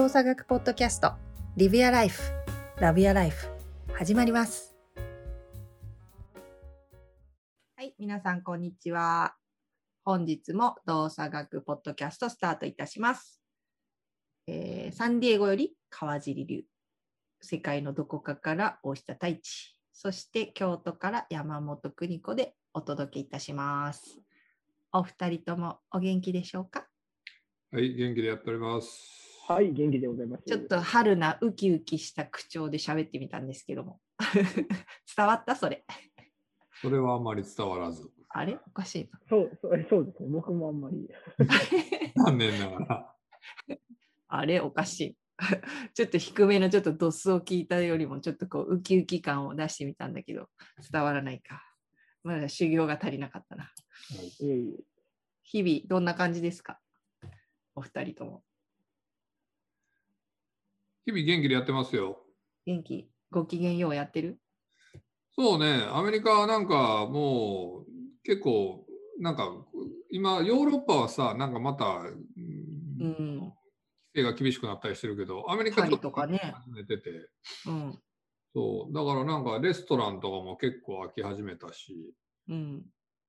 動作学ポッドキャストリビアライフラビアライフ始まります。はい皆さんこんにちは。本日も動作学ポッドキャストスタートいたします、えーサンディエゴより川尻流。世界のどこかから大下太一。そして京都から山本邦子でお届けいたします。お二人ともお元気でしょうか？はい、元気でやっております。はい、元気でございます。ちょっと春なウキウキした口調で喋ってみたんですけども。伝わった？それ。それはあんまり伝わらず、あれ？おかしいそうそうそうですね。僕もあんまり。な。残念ながら。あれ？おかしい。ちょっと低めのちょっとドスを聞いたよりもちょっとこうウキウキ感を出してみたんだけど伝わらないか。まだ修行が足りなかったな。いえいえ日々どんな感じですか？お二人とも。日々元気でやってますよ。元気？ご機嫌ようやってる？そうね、アメリカはなんかもう結構、なんか今、ヨーロッパはさ、なんかまた、うんうん。規制が厳しくなったりしてるけど、アメリカとかね始めてて、うん。そう、だからなんかレストランとかも結構開き始めたし、うん。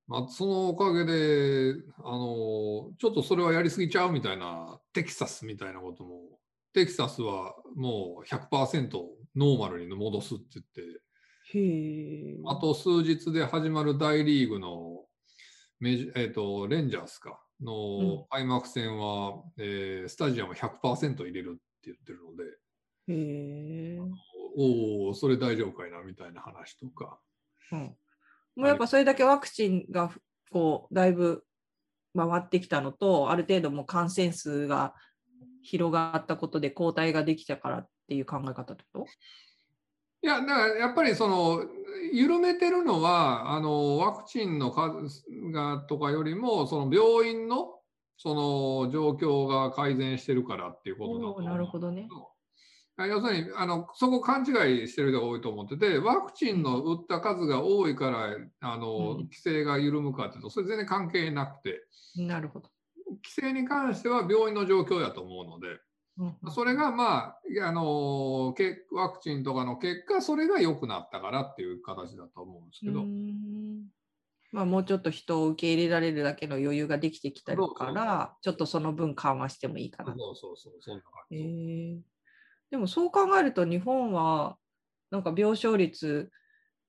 まあ、そのおかげで、あの、ちょっとそれはやりすぎちゃうみたいな、テキサスみたいなことも、テキサスはもう100%ノーマルに戻すって言って。あと数日で始まる大リーグのメジ、えー、とレンジャースかうんの開幕戦は、えースタジアム100%入れるって言ってるので。おお、それ大丈夫かいなみたいな話とか。うん、もうやっぱそれだけワクチンがこうだいぶ回ってきたのと、ある程度もう感染数が広がったことで抗体ができたからっていう考え方ってこと？いや、だからやっぱりその緩めてるのはあのワクチンの数がとかよりもその病院のその状況が改善してるからっていうことだと思うなるほどね。あ要するにあのそこ勘違いしてる人が多いと思っててワクチンの打った数が多いからあの、うん規制が緩むかというとそれ全然関係なくてなるほど。規制に関しては病院の状況やと思うので。うんそれがまあ、あのワクチンとかの結果、それが良くなったからっていう形だと思うんですけど、まあ、もうちょっと人を受け入れられるだけの余裕ができてきたそうそうから、ちょっとその分緩和してもいいかな。そうそうそう、そんな感じ。えでもそう考えると日本はなんか病床率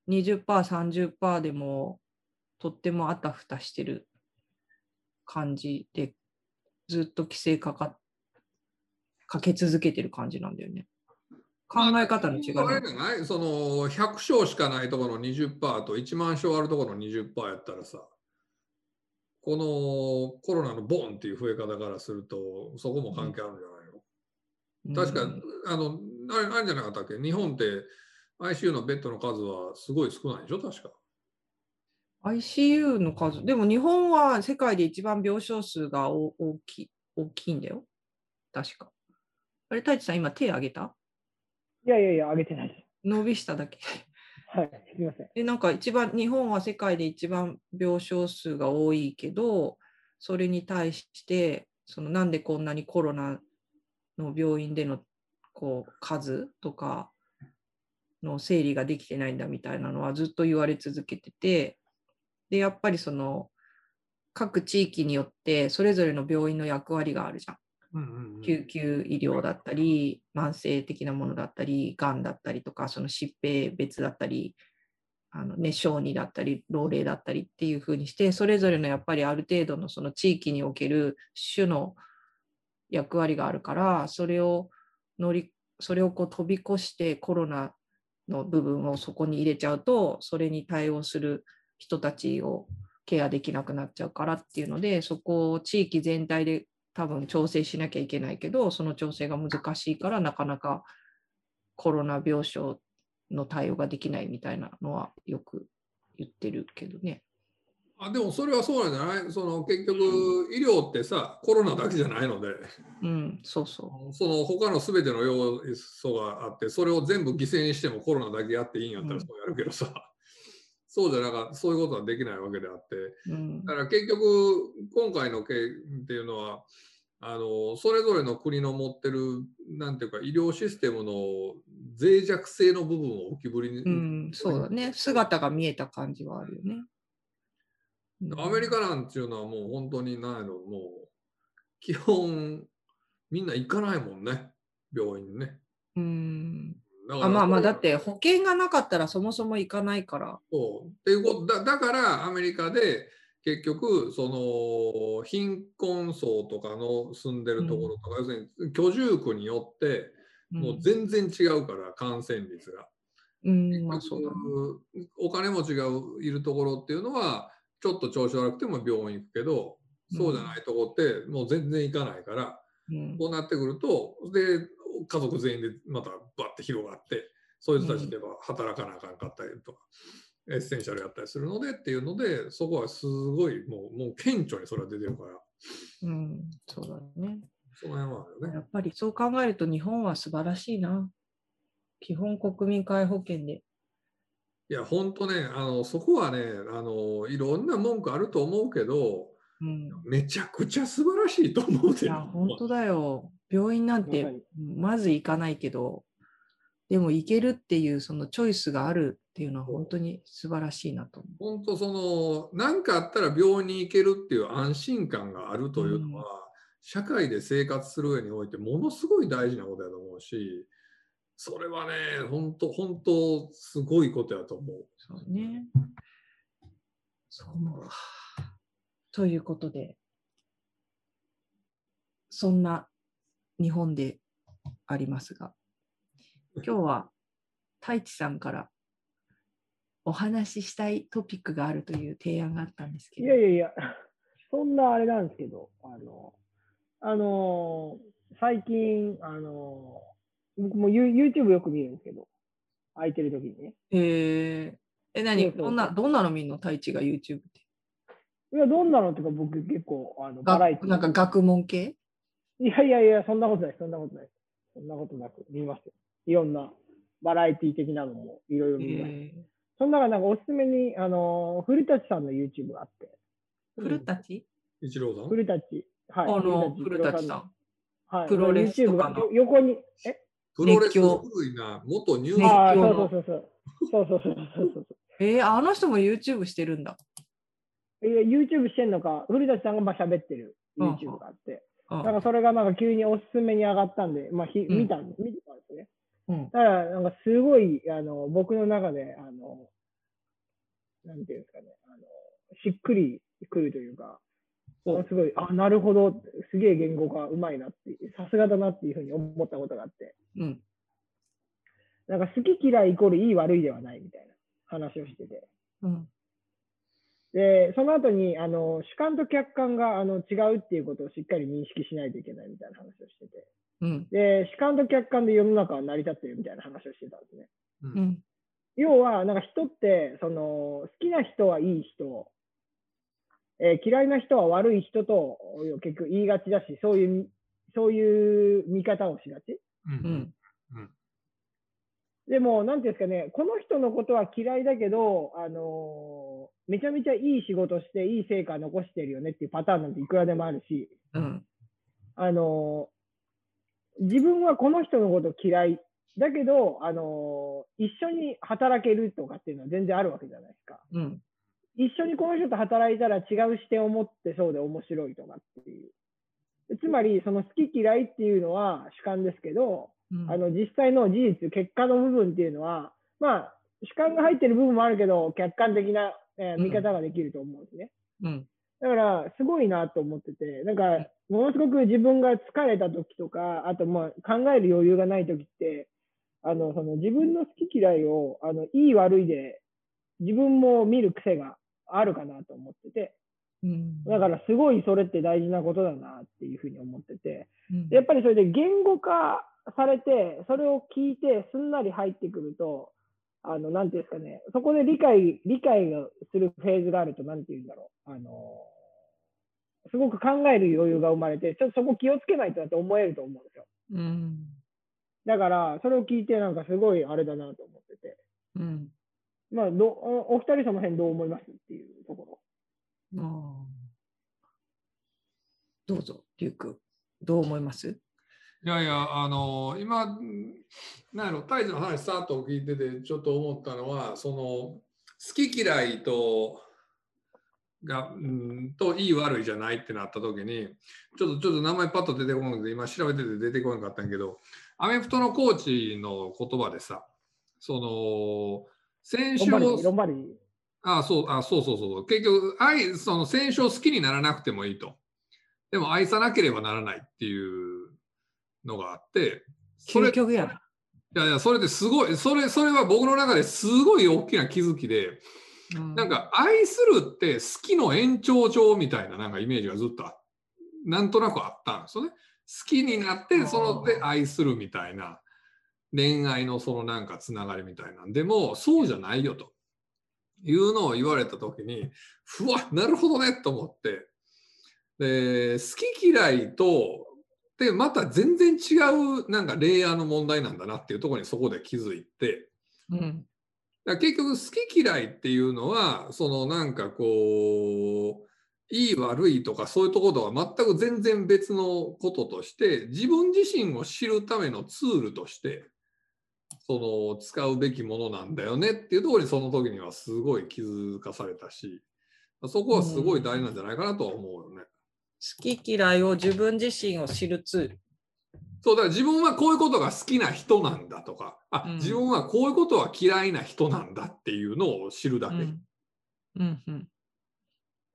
20%、30%でもとってもあたふたしてる感じでずっと規制かかかけ続けてる感じなんだよね。考え方の違いまあれじゃない？その100床しかないところの20%と1万床あるところの20%やったらさ、このコロナのボンっていう増え方からすると、そこも関係あるんじゃないの、確かうん、あの、あれ、あれじゃなかったっけ？日本って ICU のベッドの数はすごい少ないでしょ？確か。ICU の数、でも日本は世界で一番病床数がお大きい大きいんだよ。確か。あれ、太一さん、今手挙げた？いやいやいや、あげてないです。伸びしただけ。はい、すみません。で、なんか一番、日本は世界で一番病床数が多いけど、それに対して、そのなんでこんなにコロナの病院でのこう数とかの整理ができてないんだみたいなのはずっと言われ続けてて、で、やっぱりその各地域によってそれぞれの病院の役割があるじゃん。うんうんうん救急医療だったり、慢性的なものだったり、がんだったりとか、その疾病別だったり、あのね、小児だったり、老齢だったりっていうふうにして、それぞれのやっぱりある程度のその地域における種の役割があるから、それを乗り、それをこう飛び越してコロナの部分をそこに入れちゃうと、それに対応する人たちをケアできなくなっちゃうからっていうので、そこを地域全体で多分調整しなきゃいけないけど、その調整が難しいから、なかなかコロナ病床の対応ができないみたいなのはよく言ってるけどね。あでもそれはそうなんじゃない？その結局医療ってさコロナだけじゃないので。うん、そうそその他の全ての要素があってそれを全部犠牲にしてもコロナだけやっていいんやったうん。らそうやるけどさ、そうじゃなかそういうことはできないわけであってう。うんだから結局今回の件っていうのはあのそれぞれの国の持ってるなんていうか医療システムの脆弱性の部分を浮き彫りに、うん、そうだね。姿が見えた感じはあるよね。うんアメリカなんていうのはもう本当にないのもう基本みんな行かないもんね病院にね。うん。あまあまあ、だって保険がなかったらそもそも行かないから。そうっていうことだだからアメリカで結局その貧困層とかの住んでるところとか、要するに居住区によってもう全然違うから感染率が。うん、うんまあそうだね。お金持ちがいるところっていうのはちょっと調子悪くても病院行くけどそうじゃないとこってもう全然行かないから、うんこうなってくるとで家族全員でまたバッて広がってそういう人たちでは働かなあかんかったりとか、エッセンシャルやったりするのでっていうのでそこはすごいもうもう顕著にそれは出てるからうん、そうだね。その辺はあるよね。やっぱりそう考えると日本は素晴らしいな。基本国民皆保険で。いや本当ねあのそこはねあのいろんな文句あると思うけどうん、めちゃくちゃ素晴らしいと思うでいや、本当だよ。病院なんてまず行かないけど、でも行けるっていうそのチョイスがあるっていうのは本当に素晴らしいなと思本当その何かあったら病院に行けるっていう安心感があるというのは、社会で生活する上においてものすごい大事なことだと思うしそれはね本当本当すごいことやと思う。う。そうね。そう思うわ。ということで、そんな日本でありますが、今日は太一さんからお話ししたいトピックがあるという提案があったんですけど。いやいやいや、そんなあれなんですけど、あの、あの最近、あの僕もユ YouTube よく見るんですけど、空いてる時にね。えー、え、何？どんな、どんなの見んの？太一が YouTube って。いや、どんなのってか、僕結構、あの、バラエティがなんか学問系？いやいやいや、そんなことない、そんなことない。そんなことなく見ますよ。いろんなバラエティ的なのもいろいろえ見ます。ー、その中なんかおすすめに、あの、古舘さんの YouTube があって、古舘？一郎さん？古舘、はい。あの、古舘のさん。はい。プロレスとかの横に、え？プロレス熱狂古いな元ニュー熱スああ、そうそうそうそう。そうそうそうそうそう。えー、あの人も YouTube してるんだ。いや YouTube してんのか、古舘さんがまあ喋ってるうん YouTube があって、あなんかそれがなんか急におすすめに上がったんで、まあひうん。見たんで、見てたんですね。うん。だから、なんかすごい、あの、僕の中で、あの、なんていうんですかね、あの、しっくりくるというか、おすごい、あ、なるほど、すげえ言語がうまいなって、さすがだなっていうふうに思ったことがあって、うん。なんか好き嫌いイコールいい悪いではないみたいな話をしてて、うん。で、その後に、あの、主観と客観があの違うっていうことをしっかり認識しないといけないみたいな話をしてて、うん。で、主観と客観で世の中は成り立ってるみたいな話をしてたんですね。ううんん。要は、なんか人って、その、好きな人はいい人、えー嫌いな人は悪い人と結局言いがちだし、そういう、そういう見方をしがち。うんうん。でも、なんていうんですかね、この人のことは嫌いだけど、あのーめちゃめちゃいい仕事して、いい成果残してるよねっていうパターンなんていくらでもあるし、うん。あのー自分はこの人のこと嫌い。だけど、あのー一緒に働けるとかっていうのは全然あるわけじゃないですか。うん。一緒にこの人と働いたら違う視点を持ってそうで面白いとかっていう。つまり、その好き嫌いっていうのは主観ですけど、うんあの実際の事実、結果の部分っていうのは、まあ、主観が入ってる部分もあるけど、客観的な、えーうん見方ができると思うんですね。うん。だから、すごいなと思ってて、なんか、ものすごく自分が疲れた時とか、あと、まあ、考える余裕がない時って、あの、その自分の好き嫌いを、あの、いい悪いで、自分も見る癖があるかなと思ってて、うん。だからすごいそれって大事なことだなっていうふうに思ってて、うんでやっぱりそれで言語化されて、それを聞いてすんなり入ってくると、あの、なんていうんですかね、そこで理解、理解をするフェーズがあると、なんていうんだろう、あの、すごく考える余裕が生まれて、ちょっとそこ気をつけないとなって思えると思うんですよ。うん。だから、それを聞いて、なんかすごいあれだなと思ってて、うん。まあ、どおお二人その辺どう思いますっていうところ。ああどうぞ、リュウ君。どう思います？いやいや、あの今、なんやろ、大樹の話、さっと聞いてて、ちょっと思ったのは、その、好き嫌いと、が、うん、と、いい悪いじゃないってなった時に、ちょっと、ちょっと名前パッと出てこないので、今調べてて出てこなかったんやけど、アメフトのコーチの言葉でさ、その、選手をロンバルディ、ロンバルディ。あそうあそうそうそう。結局愛、その選手を好きにならなくてもいいと。でも愛さなければならないっていうのがあって、それ究極やな。いやいや、それですごい、それ、それは僕の中ですごい大きな気づきで、うん。なんか愛するって好きの延長上みたいななんかイメージがずっとあなんとなくあったんですよね。好きになって、そので愛するみたいな恋愛のそのなんかつながりみたいなん。でも、そうじゃないよと。いうのを言われたときに、ふわ、なるほどねと思って、で好き嫌いと、で、また全然違うなんかレイヤーの問題なんだなっていうところにそこで気づいて、うんだ結局好き嫌いっていうのはそのなんかこういい悪いとかそういうところとは全く全然別のこととして自分自身を知るためのツールとしてその使うべきものなんだよねっていうところにその時にはすごい気づかされたしそこはすごい大事なんじゃないかなとは思うよね。好き嫌いを自分自身を知るツール。そうだから自分はこういうことが好きな人なんだとか。あ、うん。自分はこういうことは嫌いな人なんだっていうのを知るだけ。うん。うんう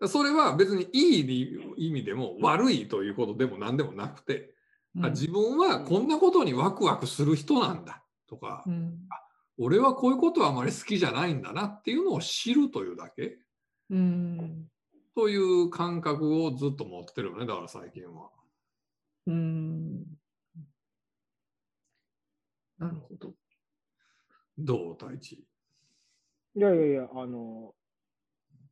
ん。それは別にいい意味でも悪いということでも何でもなくて、あ自分はこんなことにワクワクする人なんだとか、うん。俺はこういうことはあまり好きじゃないんだなっていうのを知るというだけ。うんという感覚をずっと持ってるよねだから最近は。うんなるほど。どう太一？いやいやいや、あの、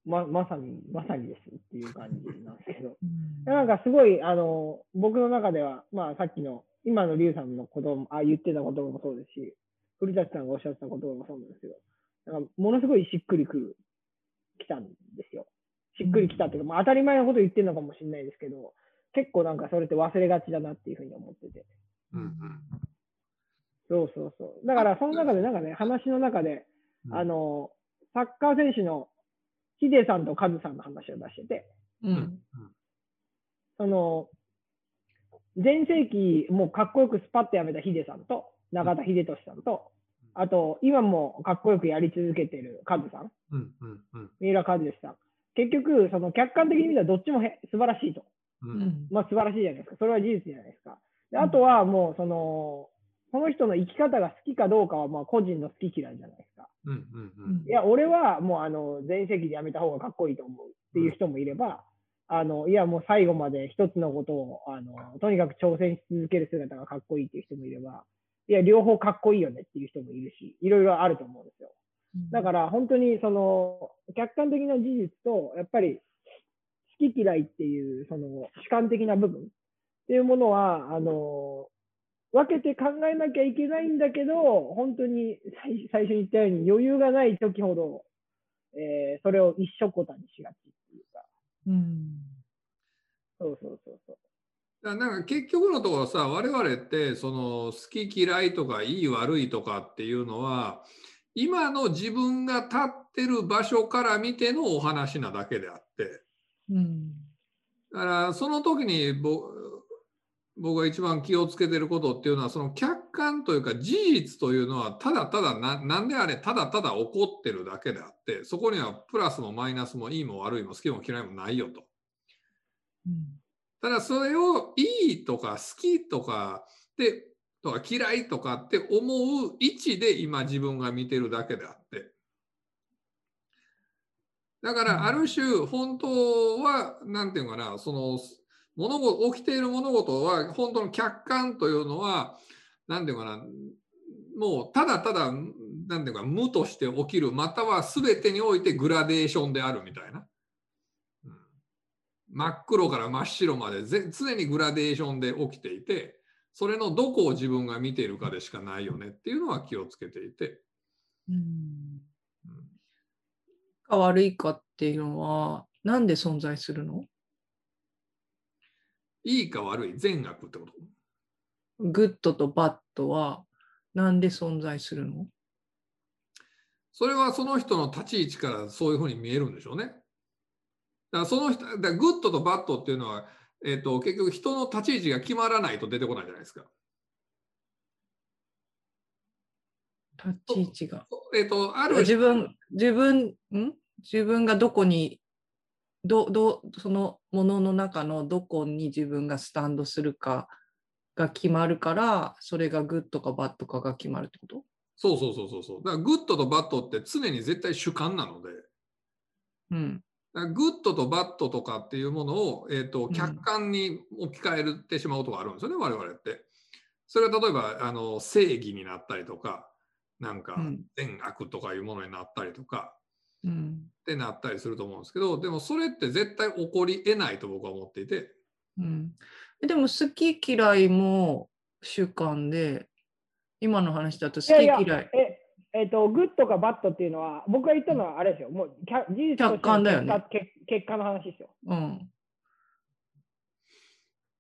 ま、まさに、まさにですっていう感じなんですけど。なんかすごい、あの、僕の中では、まあさっきの、今のリュウさんのことも、あ、言ってたこともそうですし、古舘さんがおっしゃってたこともそうなんですけど、なんかものすごいしっくりくる、きたんですよ。しっくりきたっていうか、まあ当たり前のこと言ってるのかもしれないですけど、結構なんかそれって忘れがちだなっていうふうに思ってて。うんうん。そうそうそう。だからその中でなんかね、話の中で、うん。あの、サッカー選手のヒデさんとカズさんの話を出してて、うん。その、全盛期、もうかっこよくスパッとやめたヒデさんと、中田秀俊さんと、あと、今もかっこよくやり続けてるカズさん、うんうんうん。三浦和義さん。結局、その客観的に見たらどっちもへ素晴らしいと。ううんんまあ素晴らしいじゃないですか。それは事実じゃないですか。であとはもう、その、その人の生き方が好きかどうかは、まあ個人の好き嫌いじゃないですか。うんうんうんいや、俺はもうあの、全盛期でやめた方がかっこいいと思うっていう人もいれば、あの、いや、もう最後まで一つのことを、あの、とにかく挑戦し続ける姿がかっこいいっていう人もいれば、いや、両方かっこいいよねっていう人もいるし、いろいろあると思うんですよ。だから本当にその、客観的な事実と、やっぱり好き嫌いっていう、その主観的な部分っていうものは、あの、分けて考えなきゃいけないんだけど、本当に最最初に言ったように余裕がない時ほど、えーそれを一緒こたにしがちっていうか、うん。そうそうそうそう。だからなんか結局のところさ我々ってその好き嫌いとかいい悪いとかっていうのは今の自分が立ってる場所から見てのお話なだけであってうんだからその時にぼ僕が一番気をつけてることっていうのはその客観というか事実というのはただただななんであれただただ起こってるだけであってそこにはプラスもマイナスもいいも悪いも好きも嫌いもないよと。うんただそれをいいとか好きとかでとか嫌いとかって思う位置で今自分が見てるだけであって。だからある種本当は何て言うのかなその物事起きている物事は本当の客観というのは何て言うのかなもうただただ何て言うか無として起きるまたは全てにおいてグラデーションであるみたいな。うん。真っ黒から真っ白までぜ常にグラデーションで起きていてそれのどこを自分が見ているかでしかないよねっていうのは気をつけていて、うん。うんか悪いかっていうのはなんで存在するの？いいか悪い、善悪ってこと？グッドとバッドはなんで存在するの？それはその人の立ち位置からそういうふうに見えるんでしょうね。だからその人、だグッドとバッドっていうのは、えーと、結局人の立ち位置が決まらないと出てこないじゃないですか。立ち位置が。えーと、ある自分、自分、ん？自分がどこに、どどそのものの中のどこに自分がスタンドするかが決まるから、それがグッドかバッドかが決まるってこと？そうそうそうそうそう。だからグッドとバッドって常に絶対主観なので、うん。グッドとバッドとかっていうものを、えーとうん客観に置き換えてしまうことがあるんですよね、我々って。それは例えばあの正義になったりとか、なんかうん善悪とかいうものになったりとか、うん。ってなったりすると思うんですけど、でもそれって絶対起こり得ないと僕は思っていて、うん、でも好き嫌いも主観で、今の話だと好き嫌い。いやいや、え、えっ、と、グッドかバッドっていうのは、僕が言ったのはあれですよ。もう、キャ事実客観だよね結果結結果の話ですよ。うん。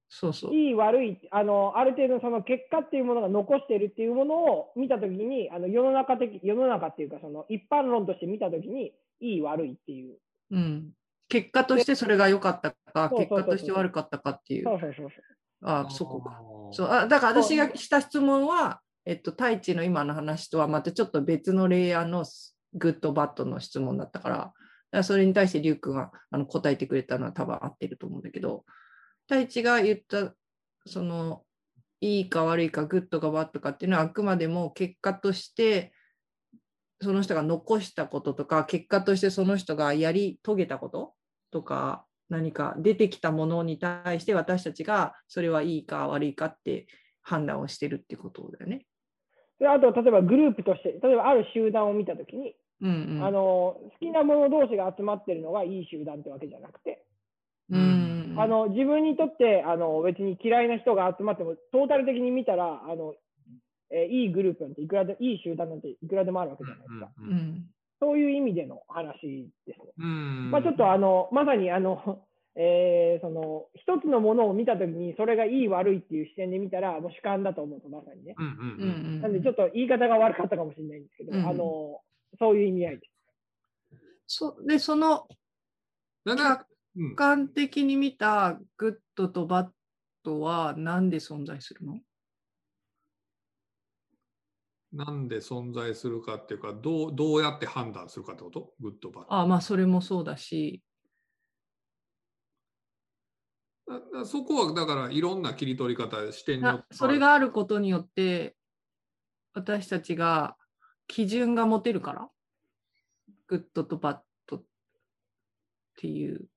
そうそう。いい悪い、あの、ある程度その結果っていうものが残しているっていうものを見たときに、あの世の中的、世の中っていうか、その一般論として見たときに、いい悪いっていう。うん。結果としてそれが良かったか、そうそうそうそう結果として悪かったかっていう。そうそうそうそう。あそこか。あーそうあだから私がした質問は、えっと、太一の今の話とはまたちょっと別のレイヤーのグッドバッドの質問だったから、からそれに対してリュウ君があの答えてくれたのは多分合ってると思うんだけど、太一が言った、その、いいか悪いか、グッドかバッドかっていうのはあくまでも結果として、その人が残したこととか、結果としてその人がやり遂げたこととか、何か出てきたものに対して私たちがそれはいいか悪いかって判断をしてるってことだよね。であと、例えばグループとして、例えばある集団を見たときに、うんうん。あの、好きなもの同士が集まってるのがいい集団ってわけじゃなくて、うんあの自分にとってあの別に嫌いな人が集まってもトータル的に見たらあの、えーいいグループなんていくらでいい集団なんていくらでもあるわけじゃないですか、ううんん。そういう意味での話ですね、うん。まあ、ちょっとあのまさにあの、えーその一つのものを見たときにそれがいい悪いっていう視点で見たらもう主観だと思うとまさにね、うんうんううんんなんでちょっと言い方が悪かったかもしれないんですけど、うんあのそういう意味合いです。そでそのだからうん。客観的に見たグッドとバッドは何で存在するの？なんで存在するかっていうかどうどうやって判断するかってこと？グッドバッド。あまあそれもそうだし、そこはだからいろんな切り取り方視点によってそれがあることによって私たちが基準が持てるから？グッドとバッドっていう。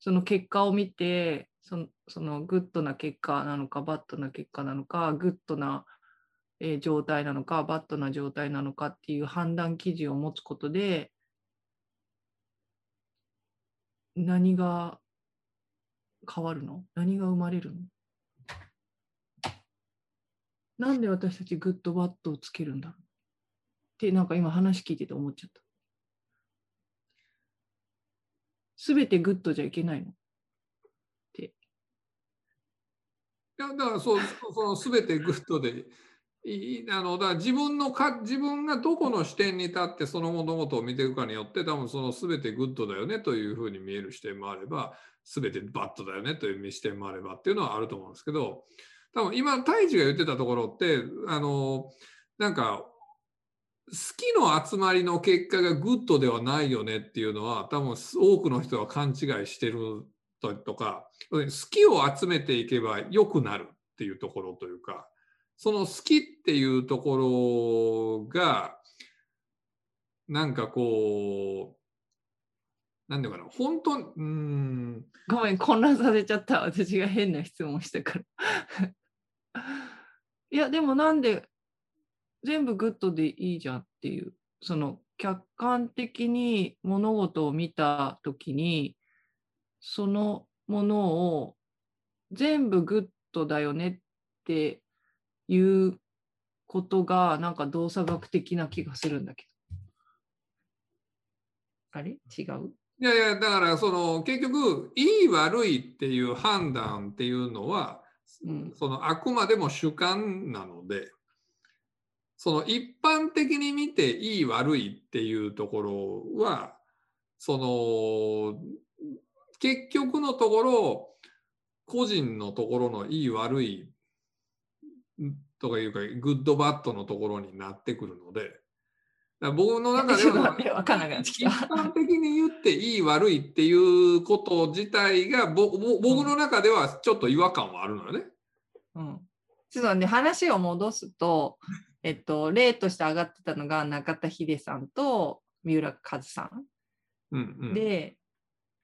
その結果を見てそのそのグッドな結果なのかバッドな結果なのかグッドな、えー状態なのかバッドな状態なのかっていう判断基準を持つことで何が変わるの？何が生まれるの？なんで私たちグッドバッドをつけるんだろう？ってなんか今話聞いてて思っちゃった。すべてグッドじゃいけないの？いやだからそう その全てグッドで。いいあのだから自分のか自分がどこの視点に立ってその物事を見ていくかによって多分その全てグッドだよねというふうに見える視点もあれば全てバッドだよねという視点もあればっていうのはあると思うんですけど多分今太一が言ってたところってあのなんか好きの集まりの結果がグッドではないよねっていうのは多分多くの人は勘違いしてるととか好きを集めていけば良くなるっていうところというかその好きっていうところがなんかこうなんていうかな本当うんごめん、混乱させちゃった。私が変な質問したから。いや、でもなんで全部グッドでいいじゃんっていう、その客観的に物事を見たときに、そのものを全部グッドだよねっていうことがなんか動作学的な気がするんだけど。あれ？違う？いやいや、だからその結局、いい悪いっていう判断っていうのは、うん。そのあくまでも主観なので、その一般的に見ていい悪いっていうところは、その結局のところ、個人のところのいい悪いとかいうか、グッドバッドのところになってくるので、僕の中では 一般的に言っていい悪いっていうこと自体が僕の中ではちょっと違和感はあるのよね。うんちょっとね、話を戻すと、えっと、例として上がってたのが中田秀さんと三浦和さん。うんうん、で、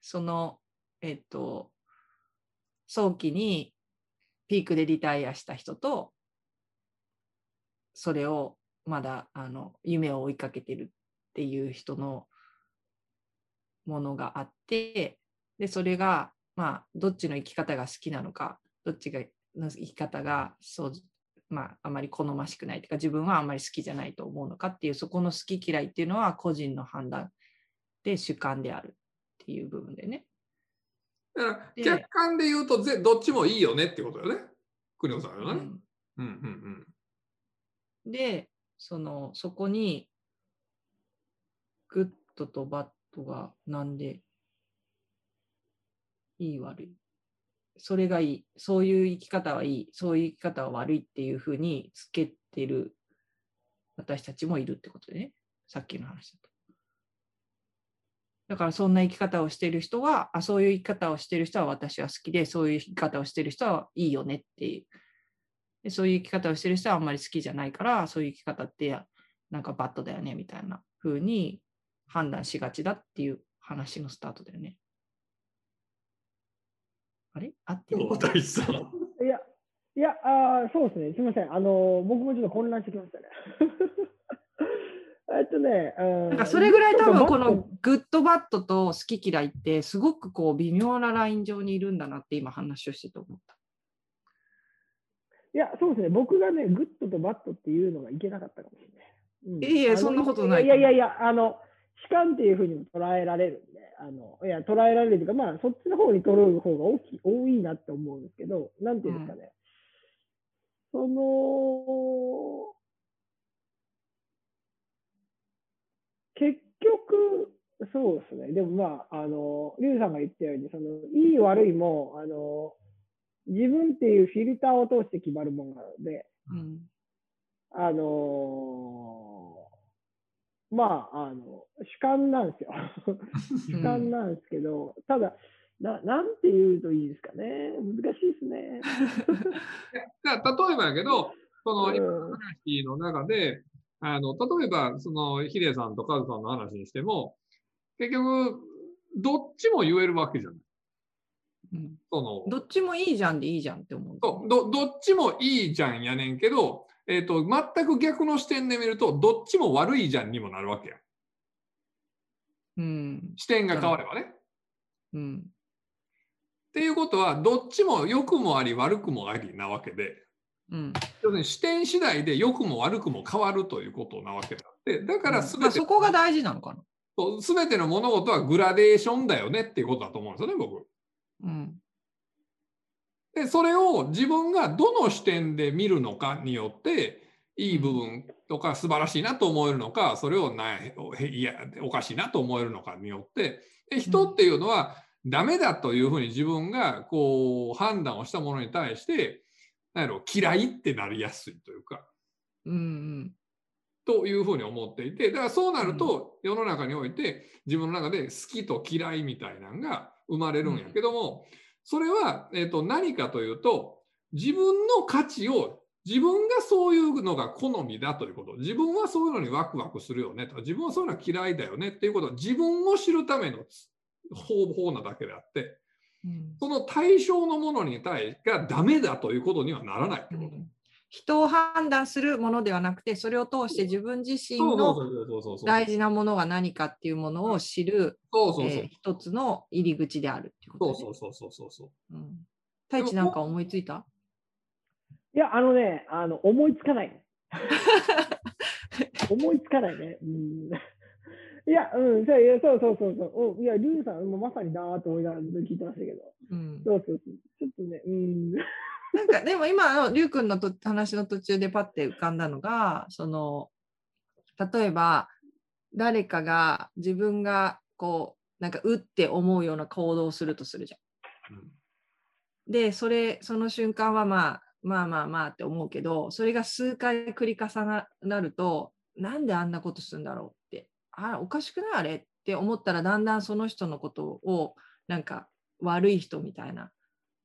その、えっと、早期にピークでリタイアした人と、それをまだあの夢を追いかけてるっていう人のものがあって、で、それが、まあ、どっちの生き方が好きなのか、どっちがの生き方がそう、まあ、あまり好ましくないというか、自分はあんまり好きじゃないと思うのかっていう、そこの好き嫌いっていうのは個人の判断で主観であるっていう部分でね。だからで客観で言うとぜどっちもいいよねってことよね。国尾さんよね。うんうんうんで、そのそこにグッドとバッドがなんでいい悪い。それがいい。そういう生き方はいい。そういう生き方は悪いっていうふうにつけてる私たちもいるってことでね。さっきの話だと。だからそんな生き方をしている人は、あ、そういう生き方をしている人は私は好きで、そういう生き方をしている人はいいよねっていう。でそういう生き方をしてる人はあんまり好きじゃないから、そういう生き方ってなんかバッドだよねみたいな風に判断しがちだっていう話のスタートだよね。あれ？合ってる？うん。太一さん。いや、いや、あーそうですね。すみません。あの、僕もちょっと混乱してきましたね。えっとね、うんなんかそれぐらい多分このグッドバッドと好き嫌いってすごくこう微妙なライン上にいるんだなって今話をしてて思った。いや、そうですね。僕がね、グッドとバッドっていうのがいけなかったかもしれない。うんいやいやそんなことないいやいやいや、あの、主観っていうふうにも捉えられるんで、あの、いや、捉えられるというか、まあ、そっちの方に取る方が大きい、多いなって思うんですけど、なんていうんですかね。その、結局、そうですね。でもまあ、あの、リュウさんが言ったように、その、いい悪いも、あの、自分っていうフィルターを通して決まるものなので、うんあのまあ、あの、主観なんですよ。主観なんですけど、ただ、ななんて言うといいですかね。難しいですね。だ例えばやけど、その今うんの話の中で、あの例えば、そのヒデさんとカズさんの話にしても、結局、どっちも言えるわけじゃない。うんそのどっちもいいじゃんでいいじゃんって思う。そうどどっちもいいじゃんやねんけど、えー、と全く逆の視点で見ると、どっちも悪いじゃんにもなるわけや。うん。視点が変わればね。うん。っていうことは、どっちも良くもあり悪くもありなわけで、うん。要するに視点次第で良くも悪くも変わるということなわけであって、だからうんまあ、全て、そこが大事なのかな。そう全ての物事はグラデーションだよねっていうことだと思うんですよね、僕。うん。で、それを自分がどの視点で見るのかによって、いい部分とか素晴らしいなと思えるのか、それをないいやおかしいなと思えるのかによって、で人っていうのはダメだというふうに自分がこう判断をしたものに対して、なんやろ嫌いってなりやすいというか、うんうん。というふうに思っていて、だからそうなると世の中において自分の中で好きと嫌いみたいなのが生まれるんや。けども、それは、えー、と何かというと自分の価値を自分がそういうのが好みだということ。自分はそういうのにワクワクするよねと。か自分はそういうのは嫌いだよね。っていうこと。を自分を知るための方法なだけであってうん。その対象のものに対がダメだということにはならないってこと。人を判断するものではなくて、それを通して自分自身の大事なものが何かっていうものを知る、一つの入り口であるっていうことね、そうそうそうそうそうそううん。太一なんか思いついた？いや、あのね、あの思いつかない。思いつかないね。うん、いや、うん、そういやそうそうそうそう。おいや、ルーさん、もうまさになーと思いながらずっと聞いてましたけど。うん、そうそうそう。ちょっとね、うん。なんかでも今のりゅうくんのと話の途中でパッて浮かんだのがその例えば誰かが自分がこうなんかうって思うような行動をするとするじゃん。でそれその瞬間はまあまあまあまあって思うけどそれが数回繰り重なるとなんであんなことするんだろうってあおかしくないあれって思ったらだんだんその人のことをなんか悪い人みたいな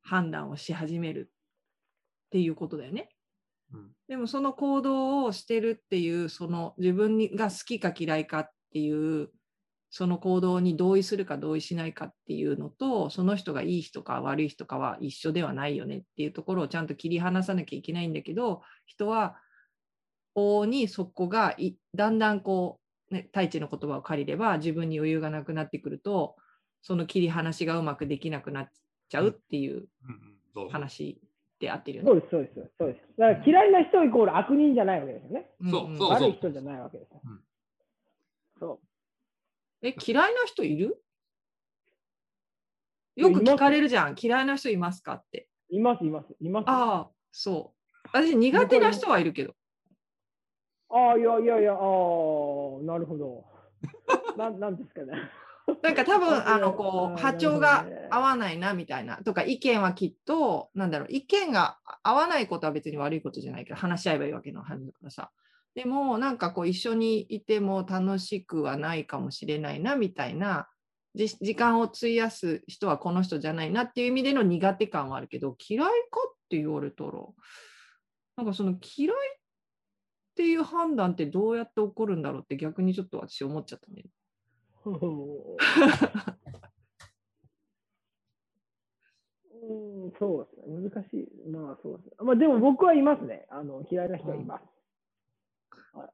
判断をし始めるっていうことだよね。うん。でもその行動をしてるっていうその自分にが好きか嫌いかっていうその行動に同意するか同意しないかっていうのとその人がいい人か悪い人かは一緒ではないよねっていうところをちゃんと切り離さなきゃいけないんだけど人は往々にそこがいだんだんこう、ね、太一の言葉を借りれば自分に余裕がなくなってくるとその切り離しがうまくできなくなっちゃうっていううんうんそう話で合ってるよね。そうです、そうです、そうです。だから嫌いな人イコール悪人じゃないわけですよね。そうそう悪い人じゃないわけですよ。うんそえ、嫌いな人いる？よく聞かれるじゃん。嫌いな人いますかって。う。います、います、います。あああ、そう。私、苦手な人はいるけど。あ、いやいやいや、ああ、なるほど。なん、なんですかね。なんか多分、ああの、こう、あ波長が合わないな、みたいな。とか、意見はきっと、なんだろう、意見が合わないことは別に悪いことじゃないけど、話し合えばいいわけの話だからさ。でも、なんかこう、一緒にいても楽しくはないかもしれないな、みたいな。じ時間を費やす人はこの人じゃないなっていう意味での苦手感はあるけど、嫌いかって言われたら、なんかその嫌いっていう判断ってどうやって起こるんだろうって逆にちょっと私思っちゃったね。うん、そうですね。難しい。まあ、そうですね。まあ、でも僕はいますね。あの、嫌いな人はいます。はい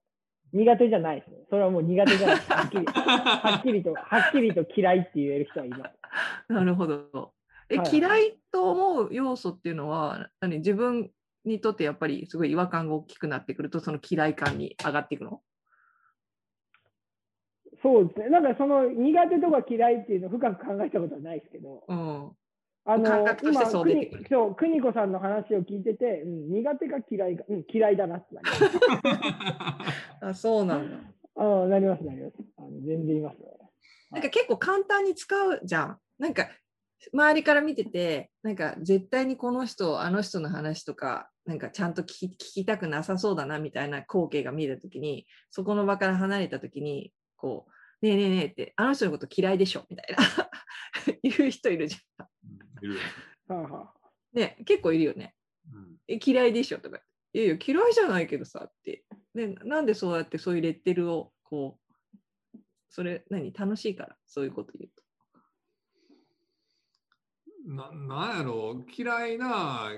苦手じゃないですね。それはもう苦手じゃない。はっきり、はっきりと、はっきりと嫌いって言える人はいます。なるほど。え、はい嫌いと思う要素っていうのは何？自分にとってやっぱりすごい違和感が大きくなってくるとその嫌い感に上がっていくの？そうですね。なんかその苦手とか嫌いっていうのを深く考えたことはないですけど、うん。あの感覚として今そう出てくる国そう、邦子さんの話を聞いてて、うん、苦手か嫌いか、うん、嫌いだなってなります。あそうなんだ。ああなります、なります。あの全然いますね。なんか結構簡単に使うじゃん。なんか周りから見てて、なんか絶対にこの人、あの人の話とか、なんかちゃんと聞き聞きたくなさそうだなみたいな光景が見えたときに、そこの場から離れたときに、こう、ねえねえねえって、あの人のこと嫌いでしょみたいな 言う人いるじゃん。いる はあはあね結構いるよね。うんえ嫌いでしょとか。いやいや、嫌いじゃないけどさって。で、なんでそうやってそういうレッテルを、こう、それ、何楽しいから、そういうこと言うと。ななんやろ嫌いな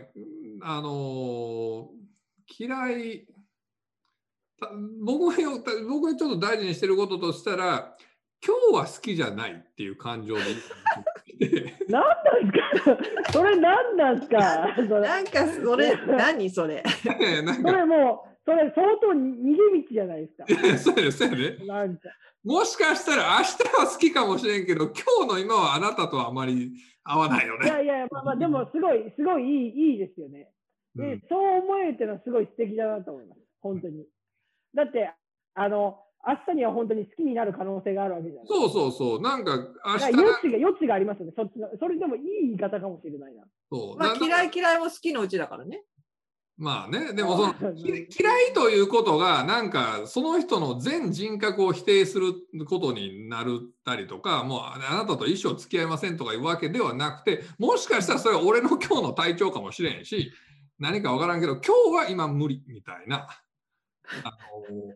あの嫌いた僕がよ僕がちょっと大事にしてることとしたら今日は好きじゃないっていう感情で 何なんですか？それ何なんですか？それなんか、それ、何？それ。それもう、それ相当逃げ道じゃないですか。そうやねそうやねなんかもしかしたら明日は好きかもしれんけど今日の今はあなたとはあまり合わないよね。いやいや、まあまあ、でもすごい、すごいいいいいですよね。で、うんそう思えるっていうのはすごい素敵だなと思います。本当に。だって、あの、明日には本当に好きになる可能性があるわけじゃないですか。そうそうそうなんか明日余地が、余地がありますよね。そっちの、それでもいい言い方かもしれないな。そうまあ、な嫌い嫌いも好きのうちだからね。まあね、でもその嫌いということがなんかその人の全人格を否定することになるたりとかもうあなたと一生付き合いませんとかいうわけではなくてもしかしたらそれは俺の今日の体調かもしれんし何かわからんけど今日は今無理みたいな。あのうん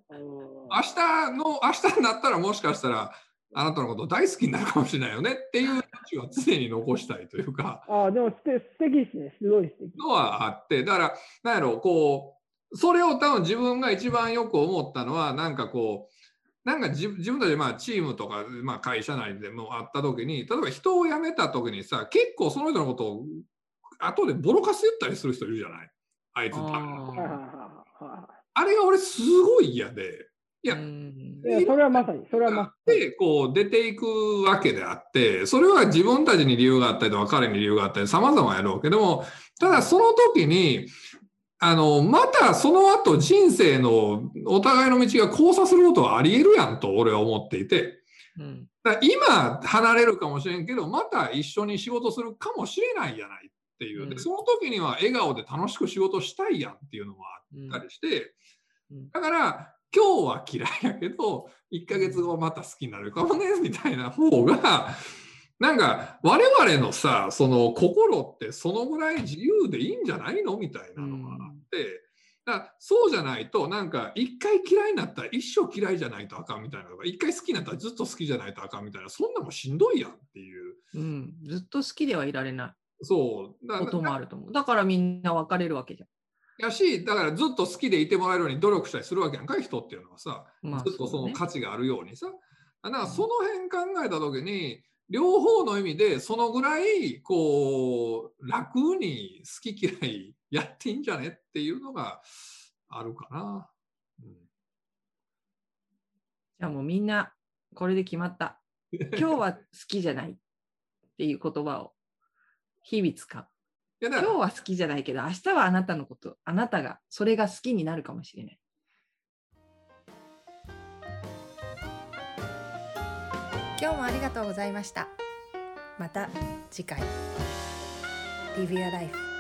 明日の明日になったらもしかしたらあなたのこと大好きになるかもしれないよねっていう余地は常に残したいというか。ああ、でも素敵素敵ですね。すごい素敵。のはあってだからなんやろこうそれを多分自分が一番よく思ったのはなんかこうなんか自自分たちでまあチームとか、まあ、会社内でもあった時に例えば人を辞めた時にさ結構その人のことを後でボロカス言ったりする人いるじゃない？あいつだあれが俺すごい嫌で。いや、うん。いやそれはまさに、それはまさに。で、こう出ていくわけであって、それは自分たちに理由があったりとか、彼に理由があったり、様々やろうけども、ただその時に、あの、またその後人生のお互いの道が交差することはあり得るやんと俺は思っていて、うん。だ今離れるかもしれんけど、また一緒に仕事するかもしれないじゃないっていう。でうん。その時には笑顔で楽しく仕事したいやんっていうのもあったりして、うんだから今日は嫌いやけど、1ヶ月後また好きになるかもね、みたいな方が、なんか我々のさ、その心ってそのぐらい自由でいいんじゃないのみたいなのがあって、だそうじゃないと、なんか一回嫌いになったら一生嫌いじゃないとあかんみたいなのが、一回好きになったらずっと好きじゃないとあかんみたいな、そんなもんしんどいやんっていう。うん、ずっと好きではいられなそう。だいこともあると思う。だからみんな別れるわけじやし、だからずっと好きでいてもらえるように努力したりするわけやんか、人っていうのはさ。まあ、ずっとその価値があるようにさ。だからその辺考えたときに、両方の意味でそのぐらいこう楽に好き嫌いやっていいんじゃねっていうのがあるかな。うんじゃあもうみんなこれで決まった。今日は好きじゃないっていう言葉を日々使う。今日は好きじゃないけど、明日はあなたのこと、あなたがそれが好きになるかもしれない。今日もありがとうございました。また次回。Live Your Life